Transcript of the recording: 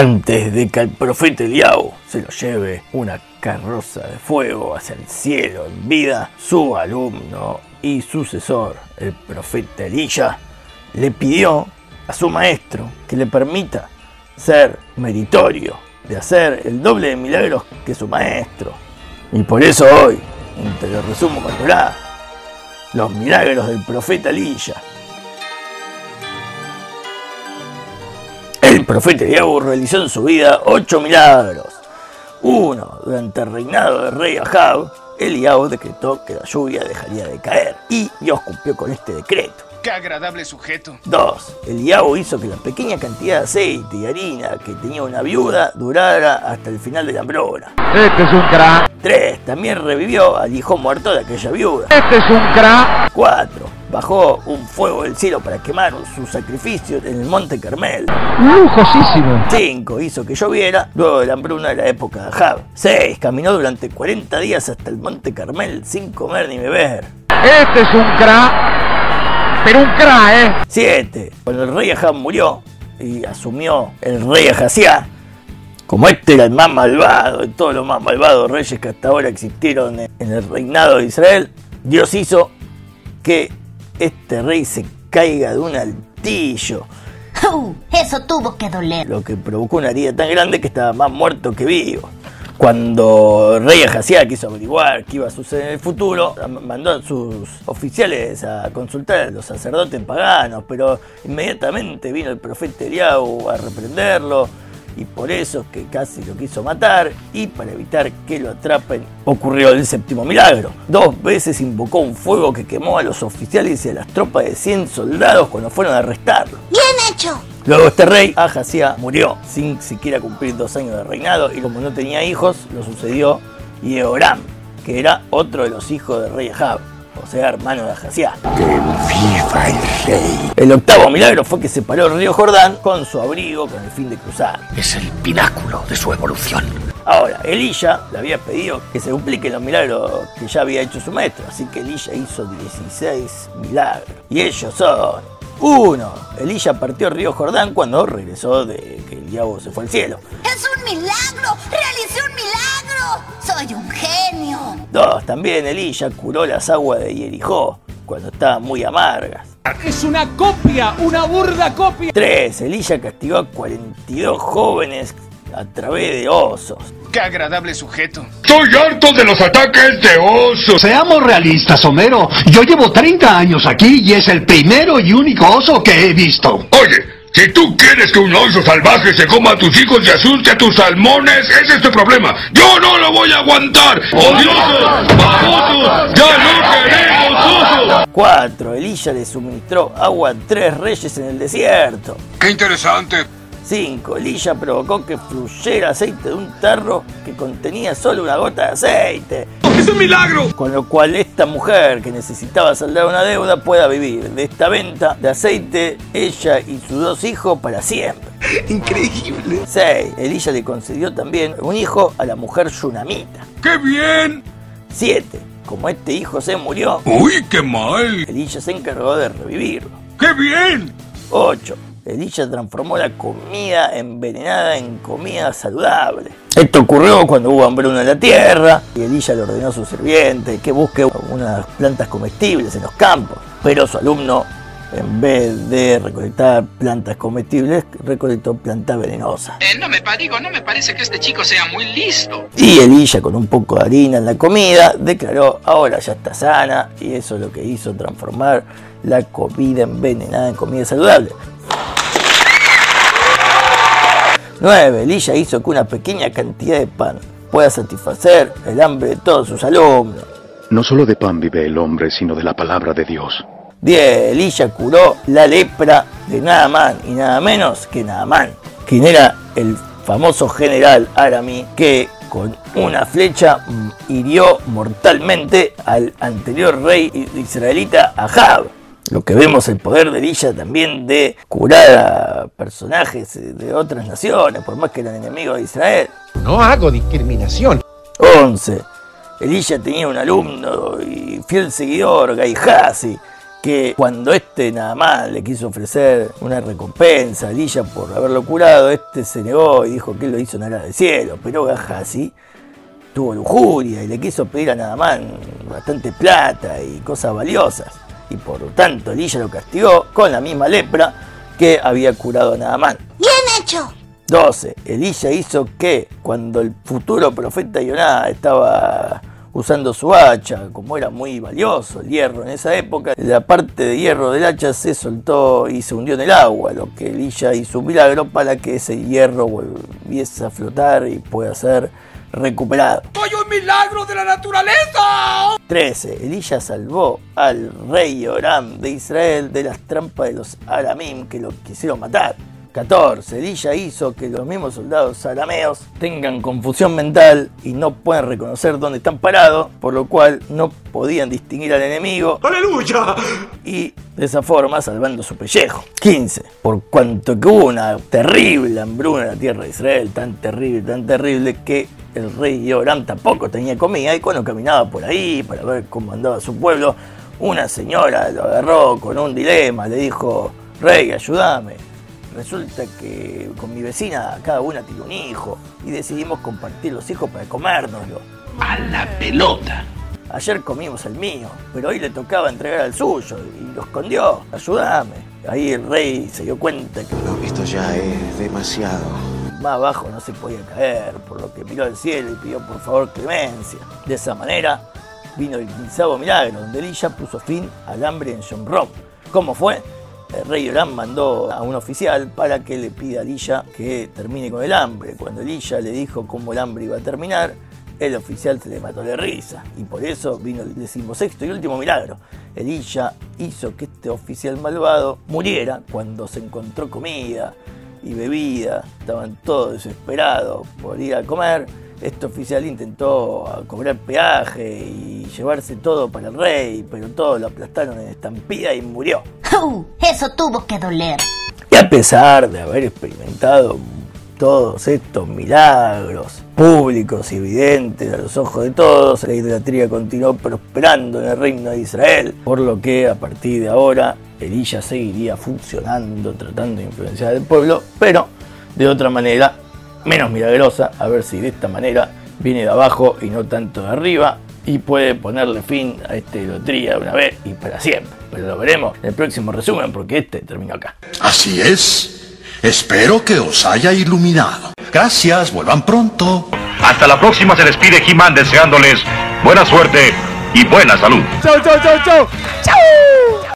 Antes de que el profeta Eliau se lo lleve una carroza de fuego hacia el cielo en vida, su alumno y sucesor, el profeta Elías, le pidió a su maestro que le permita ser meritorio de hacer el doble de milagros que su maestro. Y por eso hoy, te lo resumo con los milagros del profeta Elías. Profeta Eliabu realizó en su vida ocho milagros. Uno, durante el reinado del rey Ahab, Eliabu decretó que la lluvia dejaría de caer y Dios cumplió con este decreto. ¡Qué agradable sujeto! 2. Eliabu hizo que la pequeña cantidad de aceite y harina que tenía una viuda durara hasta el final de la hambruna. Este es un crack. 3. También revivió al hijo muerto de aquella viuda. Este es un crack. 4. Bajó un fuego del cielo para quemar sus sacrificios en el monte Carmel. Lujosísimo. 5. Hizo que lloviera luego de la hambruna de la época de Ahab. 6. Caminó durante 40 días hasta el monte Carmel sin comer ni beber. Este es un crack pero un cra, ¿eh? 7. Cuando el rey Ahab murió y asumió el rey Ahazia, como este era el más malvado de todos los más malvados reyes que hasta ahora existieron en el reinado de Israel, Dios hizo que este rey se caiga de un altillo. Uh, eso tuvo que doler. Lo que provocó una herida tan grande que estaba más muerto que vivo. Cuando el rey Ahaziah quiso averiguar qué iba a suceder en el futuro, mandó a sus oficiales a consultar a los sacerdotes paganos, pero inmediatamente vino el profeta Eliau a reprenderlo y por eso es que casi lo quiso matar y para evitar que lo atrapen ocurrió el séptimo milagro. Dos veces invocó un fuego que quemó a los oficiales y a las tropas de 100 soldados cuando fueron a arrestarlo. ¡Bien hecho! Luego este rey, Ahasia, murió sin siquiera cumplir dos años de reinado y como no tenía hijos, lo sucedió Yehoram, que era otro de los hijos del rey Ahab, o sea, hermano de Ahasia. ¡Que viva el rey! El octavo milagro fue que separó el río Jordán con su abrigo con el fin de cruzar. Es el pináculo de su evolución. Ahora, Elilla le había pedido que se dupliquen los milagros que ya había hecho su maestro, así que Elilla hizo 16 milagros. Y ellos son 1. Elilla partió el río Jordán cuando regresó de que el diablo se fue al cielo. ¡Es un milagro! ¡Realicé un milagro! ¡Soy un genio! 2. También Elilla curó las aguas de Jericó cuando estaban muy amargas. Es una copia, una burda copia. 3. Elilla castigó a 42 jóvenes a través de osos. ¡Qué agradable sujeto! Estoy harto de los ataques de osos. Seamos realistas, Homero. Yo llevo 30 años aquí y es el primero y único oso que he visto. Oye, si tú quieres que un oso salvaje se coma a tus hijos y asuste a tus salmones, ese es tu problema. Yo no lo voy a aguantar. ¡Odiosos! ¡Babosos! ¡Ya no queremos osos! 4. Elilla le suministró agua a tres reyes en el desierto. ¡Qué interesante! 5. Elilla provocó que fluyera aceite de un tarro que contenía solo una gota de aceite. ¡Es un milagro! Con lo cual esta mujer que necesitaba saldar una deuda pueda vivir de esta venta de aceite ella y sus dos hijos para siempre. Increíble. 6. Elilla le concedió también un hijo a la mujer Yunamita. ¡Qué bien! 7. Como este hijo se murió, ¡Uy, qué mal! Elilla se encargó de revivirlo. ¡Qué bien! 8. Elilla transformó la comida envenenada en comida saludable. Esto ocurrió cuando hubo hambruna en la tierra y Elilla le ordenó a su sirviente que busque unas plantas comestibles en los campos. Pero su alumno, en vez de recolectar plantas comestibles, recolectó plantas venenosas. Eh, no me digo, no me parece que este chico sea muy listo. Y Elilla, con un poco de harina en la comida, declaró, ahora ya está sana, y eso es lo que hizo transformar la comida envenenada en comida saludable. 9. Elilla hizo que una pequeña cantidad de pan pueda satisfacer el hambre de todos sus alumnos. No solo de pan vive el hombre, sino de la palabra de Dios. 10. Elilla curó la lepra de Naamán y nada menos que Naamán, quien era el famoso general Arami que con una flecha hirió mortalmente al anterior rey israelita Ahab. Lo que vemos el poder de Elilla también de curar a personajes de otras naciones, por más que eran enemigos de Israel. No hago discriminación. 11. Elilla tenía un alumno y fiel seguidor, Gaihazi, que cuando este nada más le quiso ofrecer una recompensa a Elilla por haberlo curado, este se negó y dijo que él lo hizo en aras del cielo, pero Gajasi tuvo lujuria y le quiso pedir a Nadamán bastante plata y cosas valiosas, y por lo tanto Elilla lo castigó con la misma lepra que había curado a Nadamán. ¡Bien hecho! 12. Elilla hizo que cuando el futuro profeta Yoná estaba usando su hacha, como era muy valioso el hierro en esa época, la parte de hierro del hacha se soltó y se hundió en el agua, lo que Elilla hizo un milagro para que ese hierro volviese a flotar y pueda ser recuperado. ¡Soy un milagro de la naturaleza! 13. Elilla salvó al rey Oram de Israel de las trampas de los aramim que lo quisieron matar. 14. Elilla hizo que los mismos soldados arameos tengan confusión mental y no puedan reconocer dónde están parados, por lo cual no podían distinguir al enemigo. ¡Aleluya! Y de esa forma salvando su pellejo. 15. Por cuanto que hubo una terrible hambruna en la tierra de Israel, tan terrible, tan terrible que el rey Yoram tampoco tenía comida y cuando caminaba por ahí para ver cómo andaba su pueblo, una señora lo agarró con un dilema, le dijo, rey, ayúdame resulta que con mi vecina cada una tiene un hijo y decidimos compartir los hijos para comérnoslo. A la pelota. Ayer comimos el mío, pero hoy le tocaba entregar al suyo y lo escondió. Ayúdame. Ahí el rey se dio cuenta que No, esto ya es demasiado. Más abajo no se podía caer, por lo que miró al cielo y pidió por favor clemencia. De esa manera vino el quinceavo milagro, donde Elilla puso fin al hambre en Shomrom. ¿Cómo fue? el rey Yoram mandó a un oficial para que le pida a Elilla que termine con el hambre. Cuando Elilla le dijo cómo el hambre iba a terminar, el oficial se le mató de risa. Y por eso vino el decimosexto y último milagro. Elilla hizo que este oficial malvado muriera cuando se encontró comida y bebida. Estaban todos desesperados por ir a comer. Este oficial intentó cobrar peaje y llevarse todo para el rey, pero todos lo aplastaron en estampida y murió. Uh, eso tuvo que doler. Y a pesar de haber experimentado todos estos milagros públicos y evidentes a los ojos de todos, la idolatría continuó prosperando en el reino de Israel, por lo que a partir de ahora Elilla seguiría funcionando, tratando de influenciar al pueblo, pero de otra manera menos milagrosa, a ver si de esta manera viene de abajo y no tanto de arriba y puede ponerle fin a esta idolatría de una vez y para siempre. Pero lo veremos en el próximo resumen porque este terminó acá. Así es. Espero que os haya iluminado. Gracias, vuelvan pronto. Hasta la próxima se despide He-Man deseándoles buena suerte y buena salud. ¡Chau, chau, chau, chau! ¡Chau!